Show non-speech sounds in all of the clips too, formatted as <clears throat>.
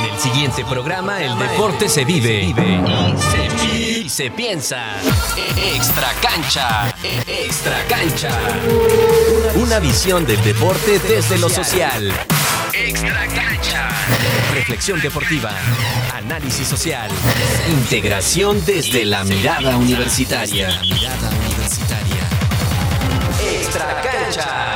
En el siguiente programa, el deporte se vive y se, piensa. Extra cancha, extra cancha. Una visión del deporte desde lo social. Extra cancha. Reflexión deportiva, análisis social, integración desde la mirada universitaria. Extra cancha.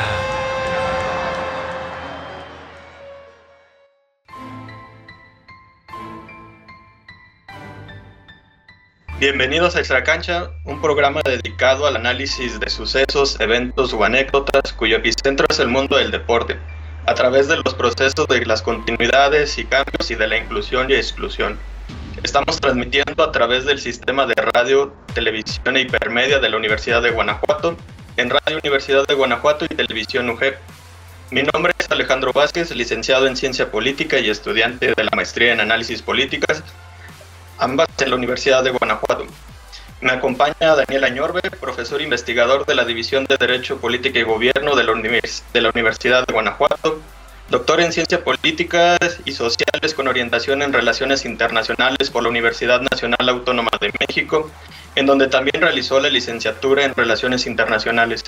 Bienvenidos a Extra Cancha, un programa dedicado al análisis de sucesos, eventos o anécdotas cuyo epicentro es el mundo del deporte, a través de los procesos de las continuidades y cambios y de la inclusión y exclusión. Estamos transmitiendo a través del sistema de radio, televisión e hipermedia de la Universidad de Guanajuato, en Radio Universidad de Guanajuato y Televisión UGEP. Mi nombre es Alejandro Vázquez, licenciado en Ciencia Política y estudiante de la maestría en Análisis Políticas ambas en la Universidad de Guanajuato. Me acompaña Daniel Añorbe, profesor investigador de la División de Derecho, Política y Gobierno de la, de la Universidad de Guanajuato, doctor en Ciencias Políticas y Sociales con orientación en Relaciones Internacionales por la Universidad Nacional Autónoma de México, en donde también realizó la licenciatura en Relaciones Internacionales.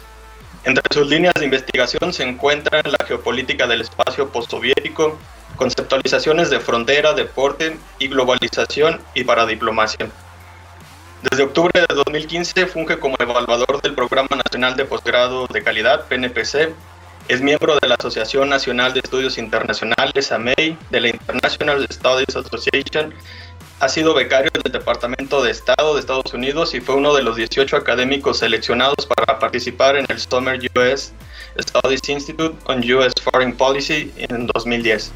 Entre sus líneas de investigación se encuentran la geopolítica del espacio postsoviético, conceptualizaciones de frontera, deporte y globalización y para diplomacia. Desde octubre de 2015 funge como evaluador del Programa Nacional de Posgrado de Calidad, PNPC. Es miembro de la Asociación Nacional de Estudios Internacionales, AMEI, de la International Studies Association. Ha sido becario del Departamento de Estado de Estados Unidos y fue uno de los 18 académicos seleccionados para participar en el Summer US Studies Institute on US Foreign Policy en 2010.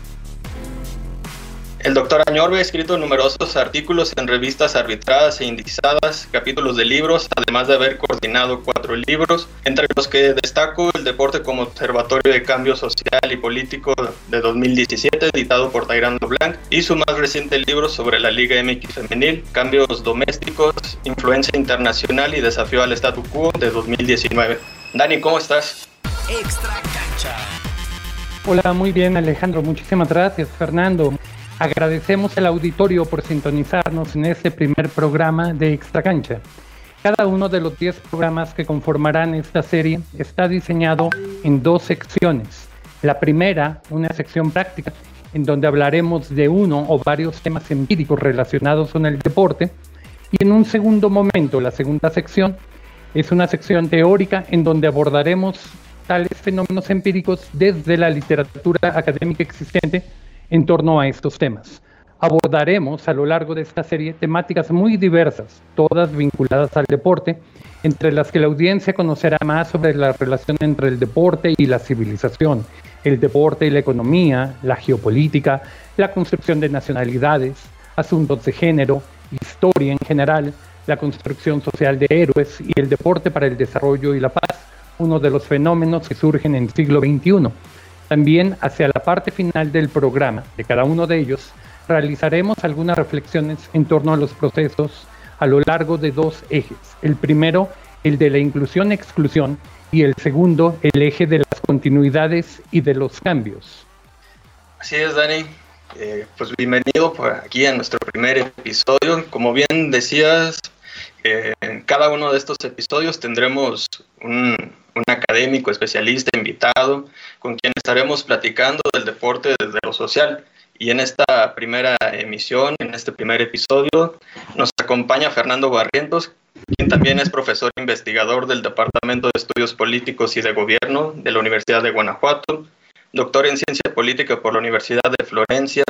El doctor Añorbe ha escrito numerosos artículos en revistas arbitradas e indizadas, capítulos de libros, además de haber coordinado cuatro libros, entre los que destaco El deporte como observatorio de cambio social y político de 2017, editado por Tairando Blanc, y su más reciente libro sobre la Liga MX femenil, Cambios domésticos, influencia internacional y desafío al statu quo de 2019. Dani, ¿cómo estás? Extra cancha. Hola, muy bien Alejandro, muchísimas gracias Fernando. Agradecemos al auditorio por sintonizarnos en este primer programa de Extra Cancha. Cada uno de los 10 programas que conformarán esta serie está diseñado en dos secciones. La primera, una sección práctica, en donde hablaremos de uno o varios temas empíricos relacionados con el deporte. Y en un segundo momento, la segunda sección, es una sección teórica en donde abordaremos tales fenómenos empíricos desde la literatura académica existente en torno a estos temas. Abordaremos a lo largo de esta serie temáticas muy diversas, todas vinculadas al deporte, entre las que la audiencia conocerá más sobre la relación entre el deporte y la civilización, el deporte y la economía, la geopolítica, la construcción de nacionalidades, asuntos de género, historia en general, la construcción social de héroes y el deporte para el desarrollo y la paz, uno de los fenómenos que surgen en el siglo XXI también hacia la parte final del programa de cada uno de ellos realizaremos algunas reflexiones en torno a los procesos a lo largo de dos ejes. El primero, el de la inclusión-exclusión y el segundo, el eje de las continuidades y de los cambios. Así es, Dani. Eh, pues bienvenido por aquí a nuestro primer episodio. Como bien decías, en cada uno de estos episodios tendremos un, un académico especialista invitado con quien estaremos platicando del deporte desde lo social. Y en esta primera emisión, en este primer episodio, nos acompaña Fernando Barrientos, quien también es profesor investigador del Departamento de Estudios Políticos y de Gobierno de la Universidad de Guanajuato, doctor en Ciencia Política por la Universidad de Florencia.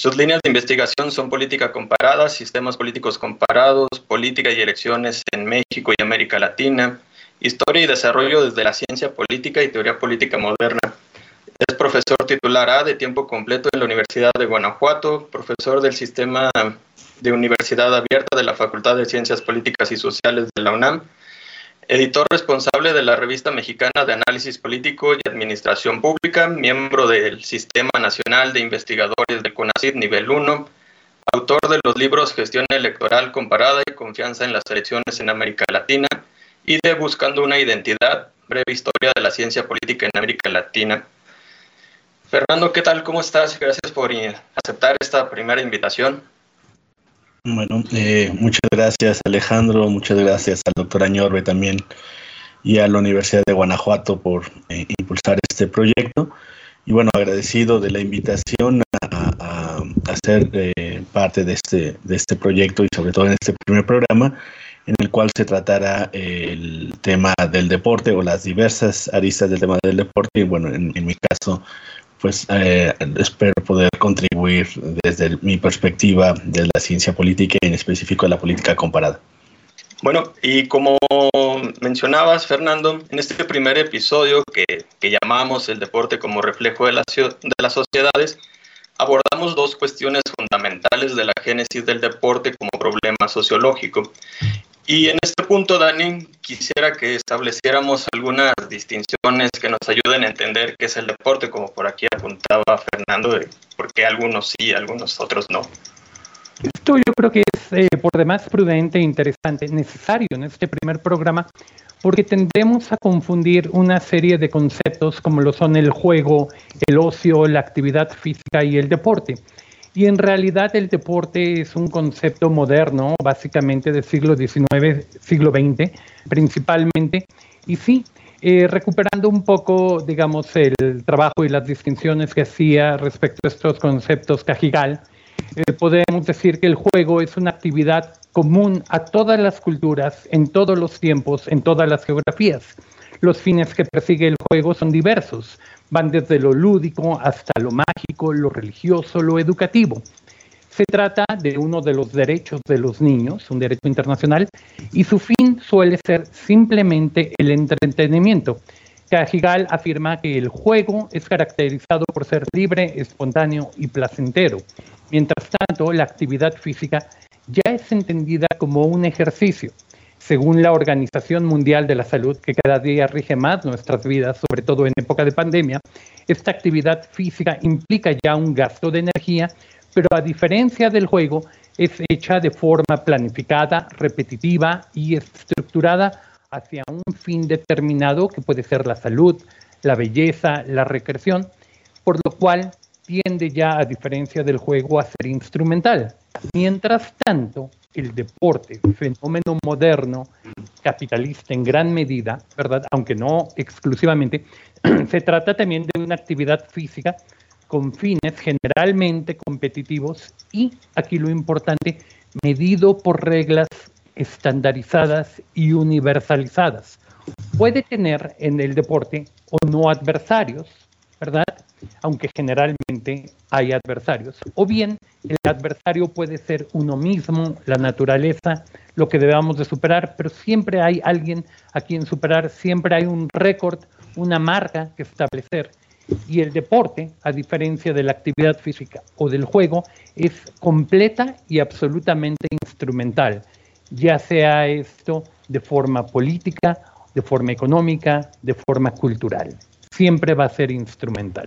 Sus líneas de investigación son política comparada, sistemas políticos comparados, política y elecciones en México y América Latina, Historia y Desarrollo desde la Ciencia Política y Teoría Política Moderna. Es profesor titular A de tiempo completo en la Universidad de Guanajuato, profesor del Sistema de Universidad Abierta de la Facultad de Ciencias Políticas y Sociales de la UNAM, editor responsable de la Revista Mexicana de Análisis Político y Administración Pública, miembro del Sistema Nacional de Investigadores del CONACYT Nivel 1, autor de los libros Gestión Electoral Comparada y Confianza en las Elecciones en América Latina, y de Buscando una Identidad, breve historia de la ciencia política en América Latina. Fernando, ¿qué tal? ¿Cómo estás? Gracias por aceptar esta primera invitación. Bueno, eh, muchas gracias Alejandro, muchas gracias al doctor Añorbe también y a la Universidad de Guanajuato por eh, impulsar este proyecto. Y bueno, agradecido de la invitación a, a, ser eh, parte de este, de este proyecto y sobre todo en este primer programa en el cual se tratará el tema del deporte o las diversas aristas del tema del deporte. Y bueno, en, en mi caso, pues eh, espero poder contribuir desde mi perspectiva de la ciencia política y en específico de la política comparada. Bueno, y como mencionabas, Fernando, en este primer episodio que, que llamamos el deporte como reflejo de, la, de las sociedades, abordamos dos cuestiones fundamentales de la génesis del deporte como problema sociológico. Y en este punto, Dani, quisiera que estableciéramos algunas distinciones que nos ayuden a entender qué es el deporte, como por aquí apuntaba Fernando, de por qué algunos sí, algunos otros no. Esto yo creo que es eh, por demás prudente e interesante, necesario en este primer programa, porque tendemos a confundir una serie de conceptos como lo son el juego, el ocio, la actividad física y el deporte. Y en realidad el deporte es un concepto moderno, básicamente del siglo XIX, siglo XX, principalmente. Y sí, eh, recuperando un poco, digamos, el trabajo y las distinciones que hacía respecto a estos conceptos Cajigal, eh, podemos decir que el juego es una actividad común a todas las culturas, en todos los tiempos, en todas las geografías. Los fines que persigue el juego son diversos, van desde lo lúdico hasta lo mágico, lo religioso, lo educativo. Se trata de uno de los derechos de los niños, un derecho internacional, y su fin suele ser simplemente el entretenimiento. Cajigal afirma que el juego es caracterizado por ser libre, espontáneo y placentero. Mientras tanto, la actividad física ya es entendida como un ejercicio, según la Organización Mundial de la Salud, que cada día rige más nuestras vidas, sobre todo en época de pandemia, esta actividad física implica ya un gasto de energía, pero a diferencia del juego, es hecha de forma planificada, repetitiva y estructurada hacia un fin determinado que puede ser la salud, la belleza, la recreación, por lo cual tiende ya, a diferencia del juego, a ser instrumental. Mientras tanto, el deporte, fenómeno moderno, capitalista en gran medida, ¿verdad? Aunque no exclusivamente, <clears throat> se trata también de una actividad física con fines generalmente competitivos y, aquí lo importante, medido por reglas estandarizadas y universalizadas. Puede tener en el deporte o no adversarios, ¿verdad? aunque generalmente hay adversarios. O bien el adversario puede ser uno mismo, la naturaleza, lo que debamos de superar, pero siempre hay alguien a quien superar, siempre hay un récord, una marca que establecer. Y el deporte, a diferencia de la actividad física o del juego, es completa y absolutamente instrumental, ya sea esto de forma política, de forma económica, de forma cultural. Siempre va a ser instrumental.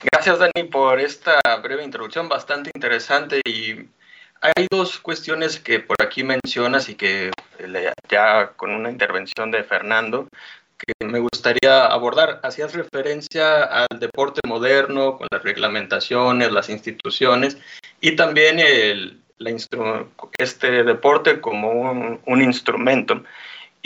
Gracias, Dani, por esta breve introducción bastante interesante y hay dos cuestiones que por aquí mencionas y que ya con una intervención de Fernando que me gustaría abordar. Hacías referencia al deporte moderno con las reglamentaciones, las instituciones y también el, este deporte como un, un instrumento.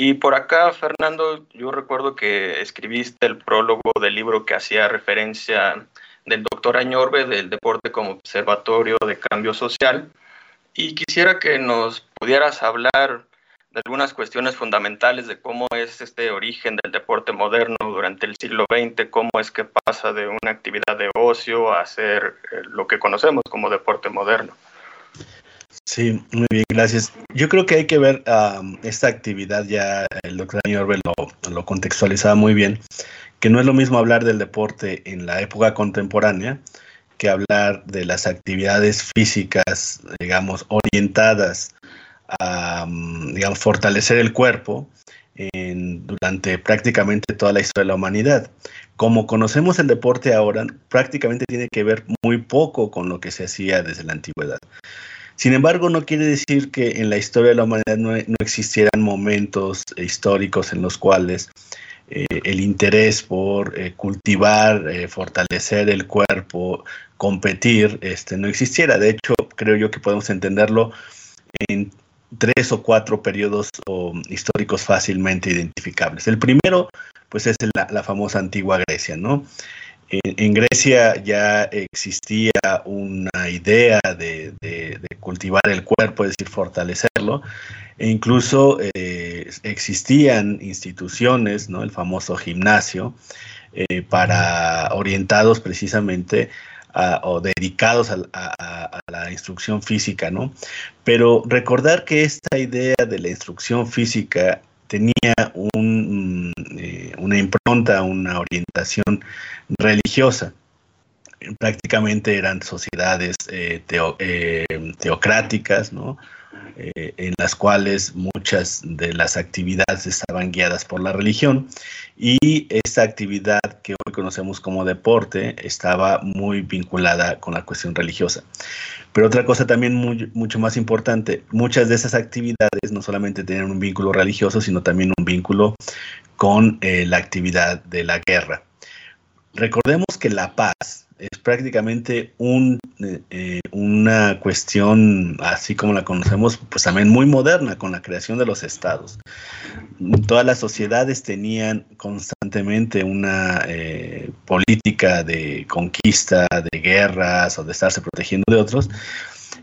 Y por acá, Fernando, yo recuerdo que escribiste el prólogo del libro que hacía referencia del doctor Añorbe del deporte como observatorio de cambio social. Y quisiera que nos pudieras hablar de algunas cuestiones fundamentales de cómo es este origen del deporte moderno durante el siglo XX, cómo es que pasa de una actividad de ocio a ser eh, lo que conocemos como deporte moderno. Sí, muy bien, gracias. Yo creo que hay que ver esta actividad, ya el doctor Orbe lo, contextualizaba muy bien, que no es lo mismo hablar del deporte en la época contemporánea que hablar de las actividades físicas, digamos, orientadas a, fortalecer el cuerpo en, durante prácticamente toda la historia de la humanidad. Como conocemos el deporte ahora, prácticamente tiene que ver muy poco con lo que se hacía desde la antigüedad. Sin embargo, no quiere decir que en la historia de la humanidad no, existieran momentos históricos en los cuales el interés por cultivar, fortalecer el cuerpo, competir, este, no existiera. De hecho, creo yo que podemos entenderlo en tres o cuatro periodos históricos fácilmente identificables. El primero, pues es la, famosa antigua Grecia, ¿no? En, Grecia ya existía una idea de, cultivar el cuerpo, es decir, fortalecerlo, e incluso eh, existían instituciones, ¿no? El famoso gimnasio, eh, para orientados precisamente o dedicados a, la instrucción física, ¿no? Pero recordar que esta idea de la instrucción física tenía un, una impronta, una orientación religiosa. Prácticamente eran sociedades eh, eh, teocráticas, ¿no? Eh, en las cuales muchas de las actividades estaban guiadas por la religión y esta actividad que hoy conocemos como deporte estaba muy vinculada con la cuestión religiosa. Pero otra cosa también mucho más importante, muchas de esas actividades no solamente tenían un vínculo religioso, sino también un vínculo con eh, la actividad de la guerra. Recordemos que la paz es prácticamente eh, eh, una cuestión, así como la conocemos, pues también muy moderna con la creación de los estados. Todas las sociedades tenían constantemente una política de conquista, de guerras o de estarse protegiendo de otros,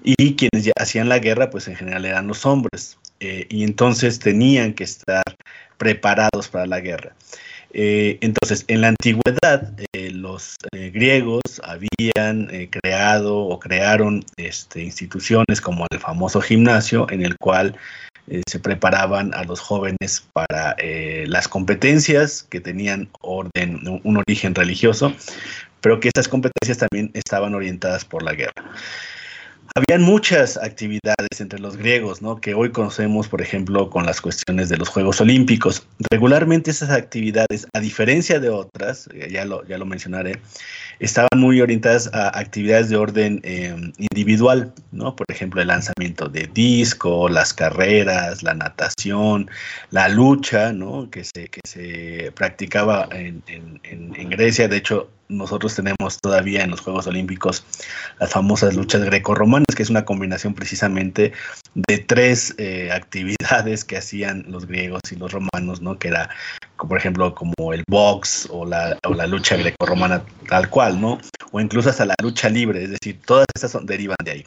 y quienes ya hacían la guerra, pues en general eran los hombres, y entonces tenían que estar preparados para la guerra. Eh, entonces, en la antigüedad, eh, los eh, griegos habían creado o crearon este, instituciones como el famoso gimnasio, en el cual se preparaban a los jóvenes para las competencias que tenían orden, un origen religioso, pero que estas competencias también estaban orientadas por la guerra. Habían muchas actividades entre los griegos, ¿no? Que hoy conocemos, por ejemplo, con las cuestiones de los Juegos Olímpicos. Regularmente esas actividades, a diferencia de otras, eh, ya lo, ya lo mencionaré, estaban muy orientadas a actividades de orden em, individual, ¿no? Por ejemplo, el lanzamiento de disco, las carreras, la natación, la lucha, ¿no? Que se, que se practicaba en, en, en Grecia. De hecho, nosotros tenemos todavía en los Juegos Olímpicos las famosas luchas grecorromanas, que es una combinación precisamente de tres eh, actividades que hacían los griegos y los romanos, ¿no? Que era, por ejemplo, como el box o la, o la lucha grecorromana tal cual, ¿no? O incluso hasta la lucha libre, es decir, todas estas son, derivan de ahí.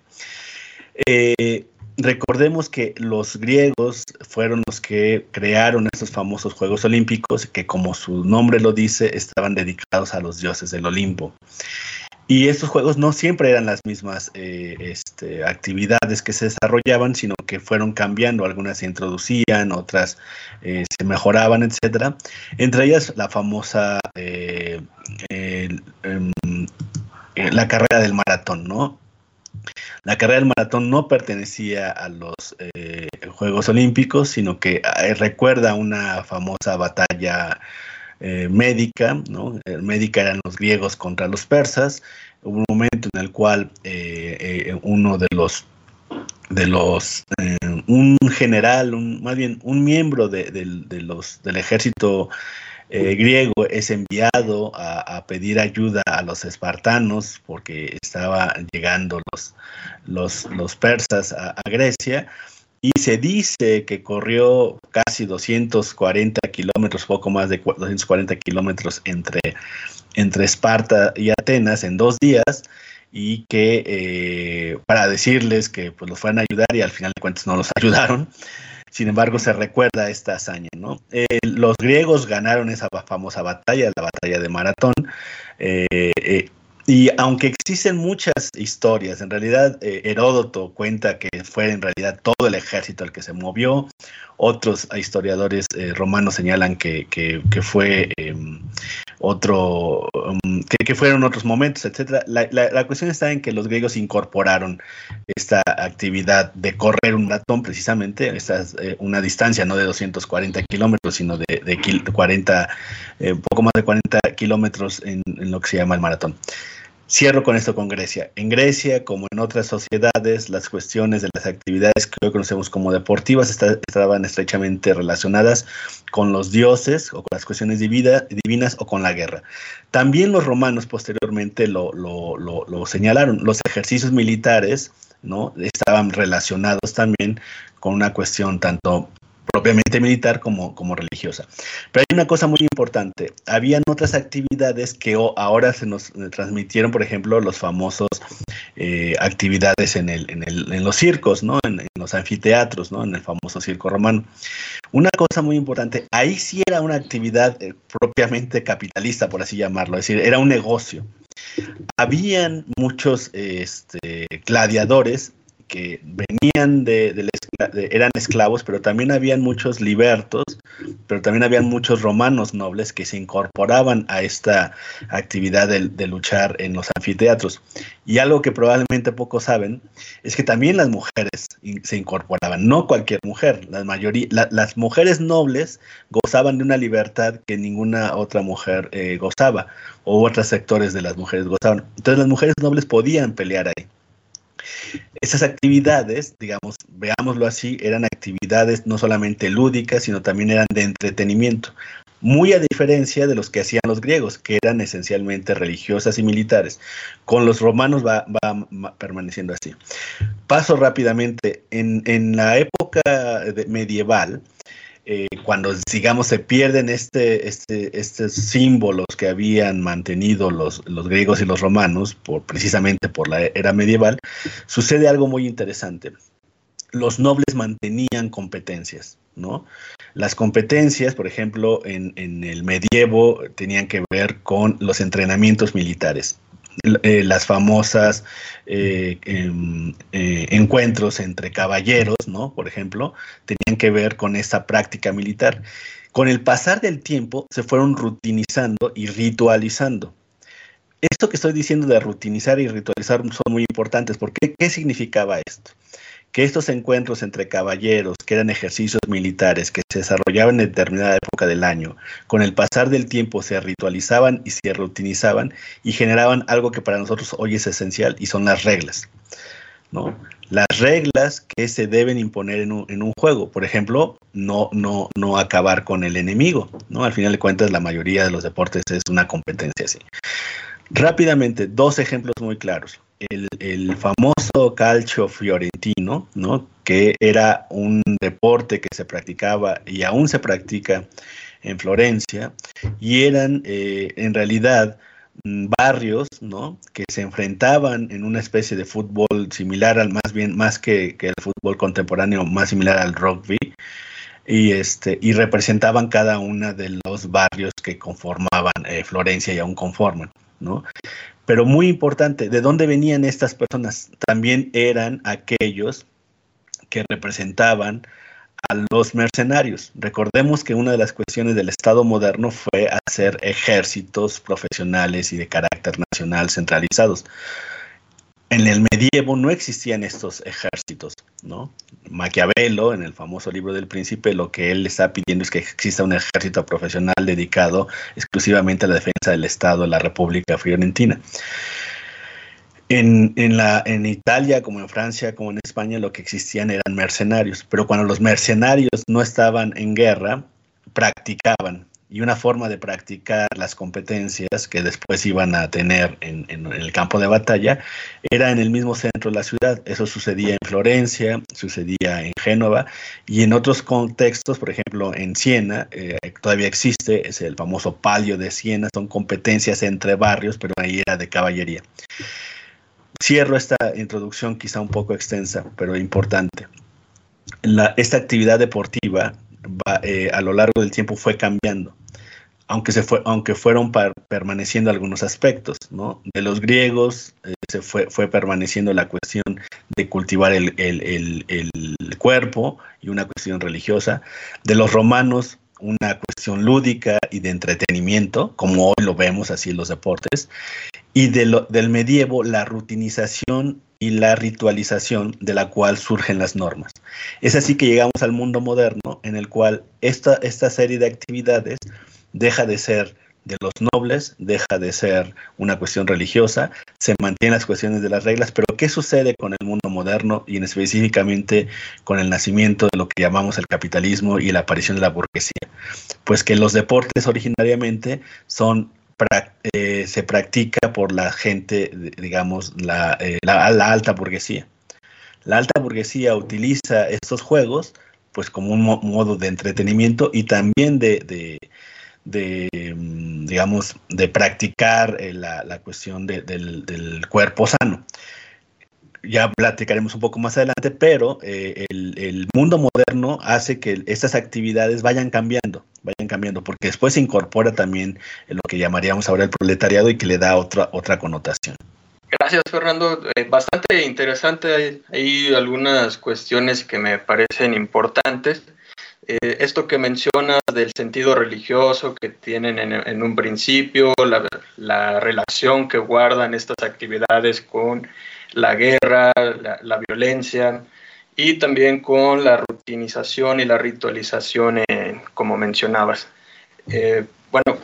Eh, recordemos que los griegos fueron los que crearon estos famosos Juegos Olímpicos, que como su nombre lo dice, estaban dedicados a los dioses del Olimpo. Y estos juegos no siempre eran las mismas eh, este, actividades que se desarrollaban, sino que fueron cambiando. Algunas se introducían, otras eh, se mejoraban, etc. Entre ellas la famosa eh, em, la carrera del maratón, ¿no? La carrera del maratón no pertenecía a los eh, Juegos Olímpicos, sino que eh, recuerda una famosa batalla eh, médica, ¿no? médica eran los griegos contra los persas. Hubo un momento en el cual uno de los de los un general, un, más bien un miembro de, de los del ejército eh, griego es enviado a, pedir ayuda a los espartanos porque estaban llegando los, los, persas a, Grecia y se dice que corrió casi 240 kilómetros, poco más de 240 kilómetros entre, entre Esparta y Atenas en dos días y que eh, para decirles que pues los fueron a ayudar y al final de cuentas no los <laughs> ayudaron. Sin embargo, se recuerda esta hazaña, ¿no? Eh, los griegos ganaron esa famosa batalla, la batalla de Maratón, eh, eh, y aunque existen muchas historias, en realidad Heródoto cuenta que fue en realidad todo el ejército el que se movió, otros historiadores romanos señalan que, que, fue em, otro, um, que, fueron otros momentos, etcétera. La, la, cuestión está en que los griegos incorporaron esta actividad de correr un maratón, precisamente, esta es eh, una distancia no de 240 kilómetros, sino de, de 40, eh, poco más de 40 kilómetros en, lo que se llama el maratón. Cierro con esto con Grecia. En Grecia, como en otras sociedades, las cuestiones de las actividades que hoy conocemos como deportivas estaban estrechamente relacionadas con los dioses o con las cuestiones divinas o con la guerra. También los romanos posteriormente lo, lo señalaron. Los ejercicios militares ¿no? estaban relacionados también con una cuestión tanto propiamente militar como, como religiosa. Pero hay una cosa muy importante, habían otras actividades que ahora se nos eh, transmitieron, por ejemplo, los famosos eh, actividades en, el, en, el, en, los circos, ¿no? En, los anfiteatros, ¿no? en el famoso circo romano. Una cosa muy importante, ahí sí era una actividad eh, propiamente capitalista, por así llamarlo, es decir, era un negocio. Habían muchos este, gladiadores que venían de, eran esclavos, pero también habían muchos libertos, pero también habían muchos romanos nobles que se incorporaban a esta actividad de, luchar en los anfiteatros. Y algo que probablemente pocos saben es que también las mujeres se incorporaban, no cualquier mujer, la mayoría, las mujeres nobles gozaban de una libertad que ninguna otra mujer eh, gozaba, o otros sectores de las mujeres gozaban. Entonces las mujeres nobles podían pelear ahí. Esas actividades, digamos, veámoslo así, eran actividades no solamente lúdicas, sino también eran de entretenimiento, muy a diferencia de los que hacían los griegos, que eran esencialmente religiosas y militares. Con los romanos va, permaneciendo así. Paso rápidamente, en, la época medieval, eh, cuando digamos se pierden este, este, estos símbolos que habían mantenido los, los griegos y los romanos, por, precisamente por la era medieval, sucede algo muy interesante. Los nobles mantenían competencias, ¿no? Las competencias, por ejemplo, en, en el medievo tenían que ver con los entrenamientos militares. Eh, las famosas eh, em, eh, encuentros entre caballeros, ¿no? Por ejemplo, tenían que ver con esta práctica militar. Con el pasar del tiempo se fueron rutinizando y ritualizando. Esto que estoy diciendo de rutinizar y ritualizar son muy importantes porque ¿qué significaba esto? Que estos encuentros entre caballeros, que eran ejercicios militares que se desarrollaban en determinada época del año, con el pasar del tiempo se ritualizaban y se rutinizaban y generaban algo que para nosotros hoy es esencial y son las reglas. ¿no? Las reglas que se deben imponer en un, juego, por ejemplo, no, no, no acabar con el enemigo, ¿no? Al final de cuentas, la mayoría de los deportes es una competencia así. Rápidamente, dos ejemplos muy claros el, famoso calcio fiorentino, ¿no? que era un deporte que se practicaba y aún se practica en Florencia, y eran eh, en realidad mm, barrios ¿no? que se enfrentaban en una especie de fútbol similar al más bien, más que, el fútbol contemporáneo, más similar al rugby, y, este, y representaban cada uno de los barrios que conformaban eh, Florencia y aún conforman. Pero muy importante, ¿de dónde venían estas personas? También eran aquellos que representaban a los mercenarios. Recordemos que una de las cuestiones del Estado moderno fue hacer ejércitos profesionales y de carácter nacional centralizados en el medievo no existían estos ejércitos, ¿no? Maquiavelo, en el famoso libro del príncipe, lo que él está pidiendo es que exista un ejército profesional dedicado exclusivamente a la defensa del Estado de la República Fiorentina. En, la, en Italia, como en Francia, como en España, lo que existían eran mercenarios, pero cuando los mercenarios no estaban en guerra, practicaban, y una forma de practicar las competencias que después iban a tener en, el campo de batalla era en el mismo centro de la ciudad. Eso sucedía en Florencia, sucedía en Génova y en otros contextos, por ejemplo en Siena, eh, todavía existe, es el famoso palio de Siena, son competencias entre barrios, pero ahí era de caballería. Cierro esta introducción quizá un poco extensa, pero importante. esta actividad deportiva eh, a lo largo del tiempo fue cambiando aunque, se fue, aunque fueron permaneciendo algunos aspectos, ¿no? De los griegos eh, se fue, fue permaneciendo la cuestión de cultivar el, cuerpo y una cuestión religiosa. De los romanos, una cuestión lúdica y de entretenimiento, como hoy lo vemos así en los deportes. Y de del medievo, la rutinización y la ritualización de la cual surgen las normas. Es así que llegamos al mundo moderno en el cual esta, esta serie de actividades deja de ser de los nobles, deja de ser una cuestión religiosa, se mantienen las cuestiones de las reglas, pero ¿qué sucede con el mundo moderno y en específicamente con el nacimiento de lo que llamamos el capitalismo y la aparición de la burguesía? Pues que los deportes originariamente son eh, se practica por la gente, digamos, la, eh, la, alta burguesía. La alta burguesía utiliza estos juegos pues como un modo de entretenimiento y también de, mm, digamos, de practicar eh, la, la, cuestión del, cuerpo sano. Ya platicaremos un poco más adelante, pero eh, el, mundo moderno hace que estas actividades vayan cambiando, vayan cambiando, porque después se incorpora también lo que llamaríamos ahora el proletariado y que le da otra, otra connotación. Gracias, Fernando. Eh, bastante interesante. Hay, algunas cuestiones que me parecen importantes. Eh, esto que mencionas del sentido religioso que tienen en, un principio, la, relación que guardan estas actividades con la guerra, la, violencia y también con la rutinización y la ritualización, como mencionabas. Eh, bueno,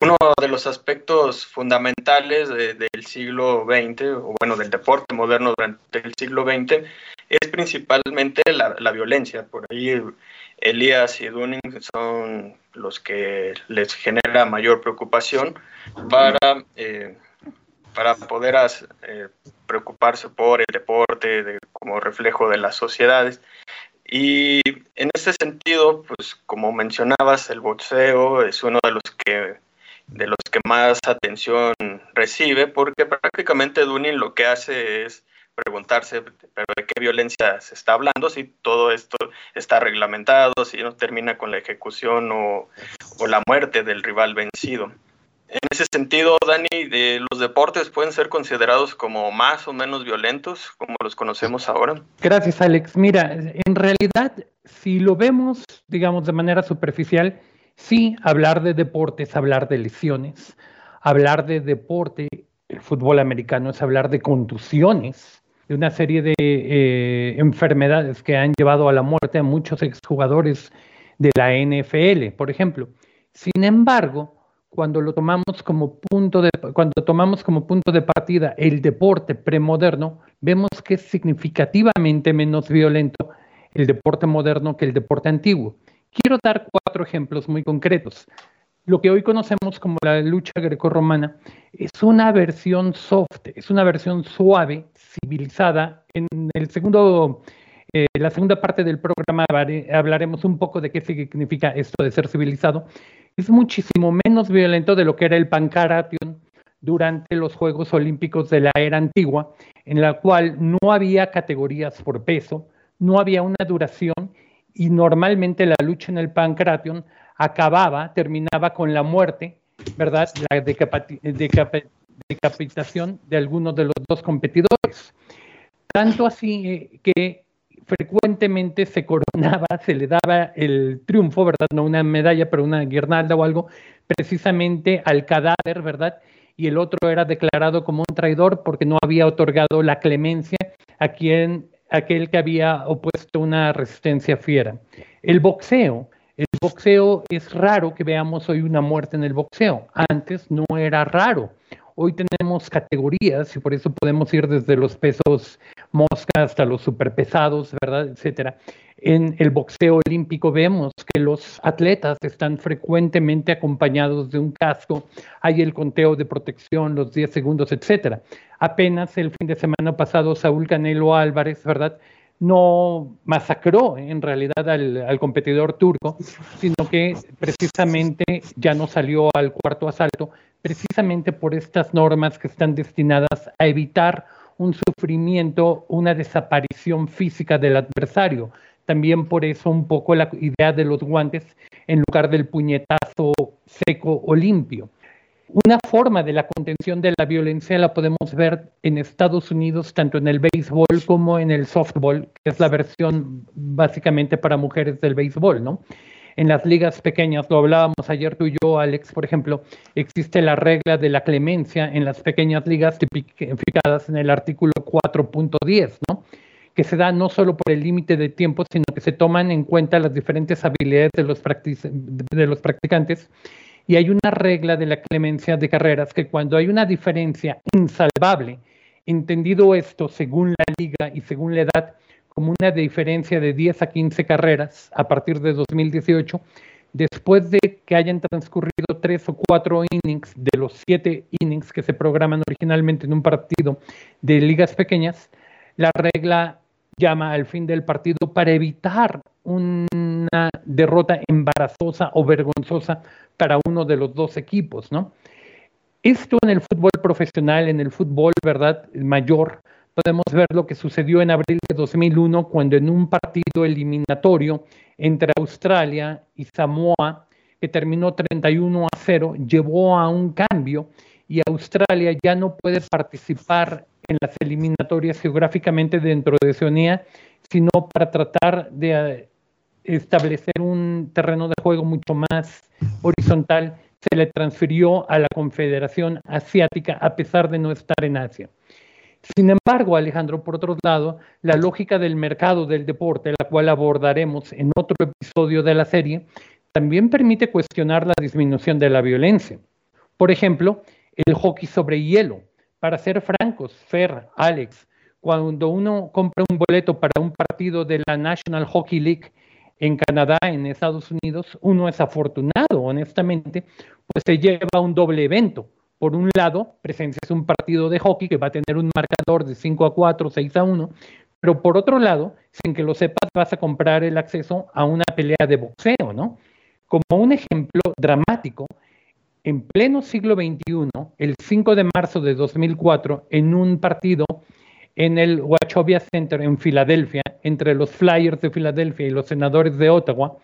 uno de los aspectos fundamentales del siglo XX, o bueno, del deporte moderno durante el siglo XX, es principalmente la, violencia. Por ahí Elías y Dunning son los que les genera mayor preocupación para, eh, para poder eh, preocuparse por el deporte como reflejo de las sociedades. Y en ese sentido, pues como mencionabas, el boxeo es uno de los que de los que más atención recibe, porque prácticamente Dunning lo que hace es preguntarse, pero de qué violencia se está hablando, si todo esto está reglamentado, si no termina con la ejecución o, la muerte del rival vencido. En ese sentido, Dani, los deportes pueden ser considerados como más o menos violentos, como los conocemos ahora. Gracias, Alex. Mira, en realidad, si lo vemos, digamos, de manera superficial, sí, hablar de deportes, hablar de lesiones, hablar de deporte, el fútbol americano es hablar de contusiones, de una serie de eh, enfermedades que han llevado a la muerte a muchos exjugadores de la NFL, por ejemplo. Sin embargo, cuando lo tomamos como punto de cuando tomamos como punto de partida el deporte premoderno, vemos que es significativamente menos violento el deporte moderno que el deporte antiguo. Quiero dar cuatro ejemplos muy concretos. Lo que hoy conocemos como la lucha grecorromana es una versión soft, es una versión suave, civilizada. En el segundo, eh, la segunda parte del programa hablaremos un poco de qué significa esto de ser civilizado. Es muchísimo menos violento de lo que era el Pancaration durante los Juegos Olímpicos de la era antigua, en la cual no había categorías por peso, no había una duración y normalmente la lucha en el Pancration acababa, terminaba con la muerte, ¿verdad? La decapitación de algunos de los dos competidores. Tanto así eh, que frecuentemente se coronaba, se le daba el triunfo, ¿verdad? No una medalla, pero una guirnalda o algo, precisamente al cadáver, ¿verdad? Y el otro era declarado como un traidor porque no había otorgado la clemencia a quien, aquel que había opuesto una resistencia fiera. El boxeo, boxeo es raro que veamos hoy una muerte en el boxeo. Antes no era raro. Hoy tenemos categorías y por eso podemos ir desde los pesos mosca hasta los superpesados, ¿verdad? Etcétera. En el boxeo olímpico vemos que los atletas están frecuentemente acompañados de un casco, hay el conteo de protección, los 10 segundos, etcétera. Apenas el fin de semana pasado Saúl Canelo Álvarez, ¿verdad? No masacró en realidad al, competidor turco, sino que precisamente ya no salió al cuarto asalto, precisamente por estas normas que están destinadas a evitar un sufrimiento, una desaparición física del adversario. También por eso un poco la idea de los guantes en lugar del puñetazo seco o limpio. Una forma de la contención de la violencia la podemos ver en Estados Unidos, tanto en el béisbol como en el softball, que es la versión básicamente para mujeres del béisbol, ¿no? en las ligas pequeñas, lo hablábamos ayer tú y yo, Alex, por ejemplo, existe la regla de la clemencia en las pequeñas ligas tipificadas en el artículo 4.10, ¿no? que se da no solo por el límite de tiempo, sino que se toman en cuenta las diferentes habilidades de los, de los practicantes Y hay una regla de la clemencia de carreras que cuando hay una diferencia insalvable, entendido esto según la liga y según la edad, como una diferencia de 10 a 15 carreras a partir de 2018, después de que hayan transcurrido tres o cuatro innings de los siete innings que se programan originalmente en un partido de ligas pequeñas, la regla llama al fin del partido para evitar una derrota embarazosa o vergonzosa para uno de los dos equipos, ¿no? Esto en el fútbol profesional, en el fútbol, ¿verdad? Mayor, podemos ver lo que sucedió en abril de 2001 cuando en un partido eliminatorio entre Australia y Samoa, que terminó 31 a 0, llevó a un cambio y Australia ya no puede participar en las eliminatorias geográficamente dentro de Oceanía, sino para tratar de establecer un terreno de juego mucho más horizontal, se le transfirió a la Confederación Asiática a pesar de no estar en Asia. Sin embargo, Alejandro, por otro lado, la lógica del mercado del deporte, la cual abordaremos en otro episodio de la serie, también permite cuestionar la disminución de la violencia. Por ejemplo, el hockey sobre hielo. Para ser francos, Fer, Alex, cuando uno compra un boleto para un partido de la National Hockey League en Canadá, en Estados Unidos, uno es afortunado, honestamente, pues se lleva un doble evento por un lado, presencias un partido de hockey que va a tener un marcador de 5 a 4, 6 a 1, pero por otro lado, sin que lo sepas, vas a comprar el acceso a una pelea de boxeo, ¿no? Como un ejemplo dramático, en pleno siglo XXI, el 5 de marzo de 2004, en un partido en el Wachovia Center en Filadelfia, entre los Flyers de Filadelfia y los senadores de Ottawa,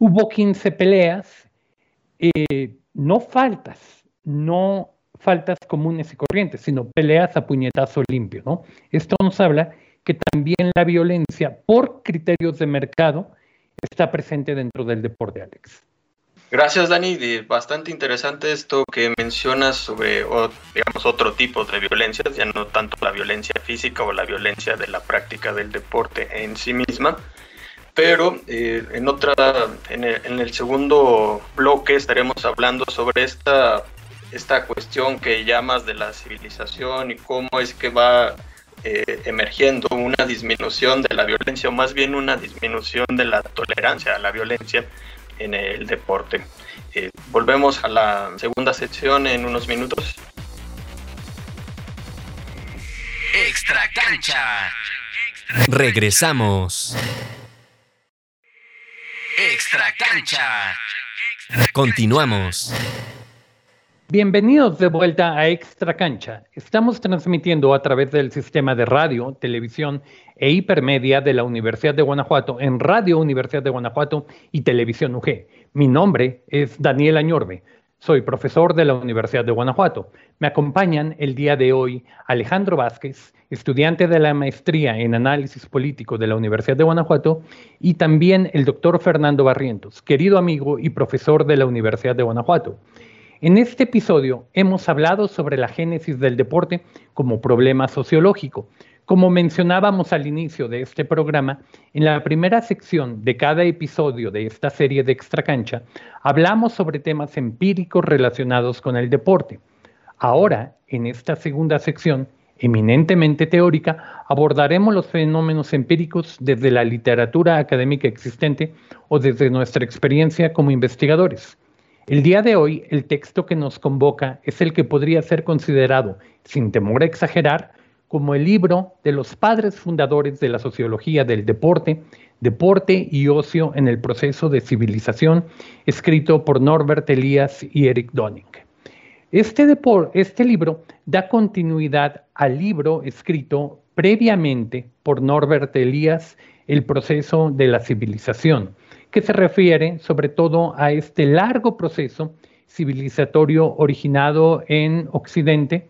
hubo 15 peleas, eh, no faltas, no faltas comunes y corrientes, sino peleas a puñetazo limpio. ¿no? Esto nos habla que también la violencia por criterios de mercado está presente dentro del deporte, Alex. Gracias, Dani. Bastante interesante esto que mencionas sobre, digamos, otro tipo de violencia, ya no tanto la violencia física o la violencia de la práctica del deporte en sí misma. Pero eh, en otra, en en el segundo bloque estaremos hablando sobre esta esta cuestión que llamas de la civilización y cómo es que va eh, emergiendo una disminución de la violencia o más bien una disminución de la tolerancia a la violencia en el deporte. Eh, volvemos a la segunda sección en unos minutos. Extra cancha. Regresamos. Extra cancha. Continuamos. Bienvenidos de vuelta a Extra Cancha. Estamos transmitiendo a través del sistema de radio, televisión e hipermedia de la Universidad de Guanajuato en Radio Universidad de Guanajuato y Televisión UG. Mi nombre es Daniel Añorbe. Soy profesor de la Universidad de Guanajuato. Me acompañan el día de hoy Alejandro Vázquez, estudiante de la maestría en análisis político de la Universidad de Guanajuato, y también el doctor Fernando Barrientos, querido amigo y profesor de la Universidad de Guanajuato. En este episodio hemos hablado sobre la génesis del deporte como problema sociológico. Como mencionábamos al inicio de este programa, en la primera sección de cada episodio de esta serie de Extra Cancha, hablamos sobre temas empíricos relacionados con el deporte. Ahora, en esta segunda sección, eminentemente teórica, abordaremos los fenómenos empíricos desde la literatura académica existente o desde nuestra experiencia como investigadores. El día de hoy, el texto que nos convoca es el que podría ser considerado, sin temor a exagerar, como el libro de los padres fundadores de la sociología del deporte, Deporte y Ocio en el Proceso de Civilización, escrito por Norbert Elias y Eric Donning. Este, este libro da continuidad al libro escrito previamente por Norbert Elias, El Proceso de la Civilización, que se refiere sobre todo a este largo proceso civilizatorio originado en Occidente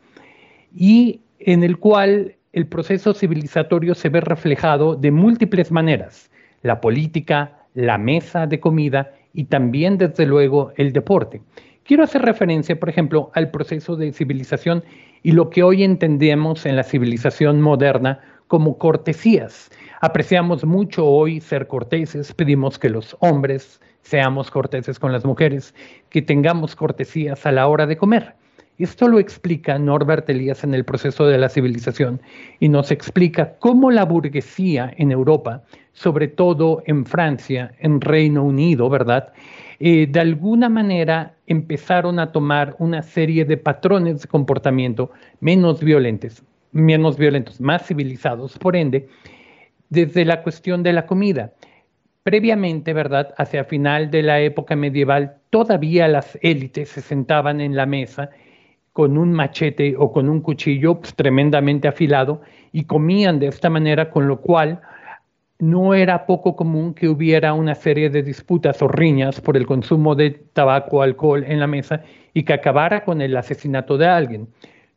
y en el cual el proceso civilizatorio se ve reflejado de múltiples maneras, la política, la mesa de comida y también, desde luego, el deporte. Quiero hacer referencia, por ejemplo, al proceso de civilización y lo que hoy entendemos en la civilización moderna como cortesías, Apreciamos mucho hoy ser corteses, pedimos que los hombres seamos corteses con las mujeres, que tengamos cortesías a la hora de comer. Esto lo explica Norbert Elias en el proceso de la civilización y nos explica cómo la burguesía en Europa, sobre todo en Francia, en Reino Unido, ¿verdad? Eh, de alguna manera empezaron a tomar una serie de patrones de comportamiento menos violentos, menos violentos, más civilizados, por ende, desde la cuestión de la comida. Previamente, ¿verdad? Hacia final de la época medieval, todavía las élites se sentaban en la mesa con un machete o con un cuchillo pues, tremendamente afilado y comían de esta manera, con lo cual no era poco común que hubiera una serie de disputas o riñas por el consumo de tabaco o alcohol en la mesa y que acabara con el asesinato de alguien.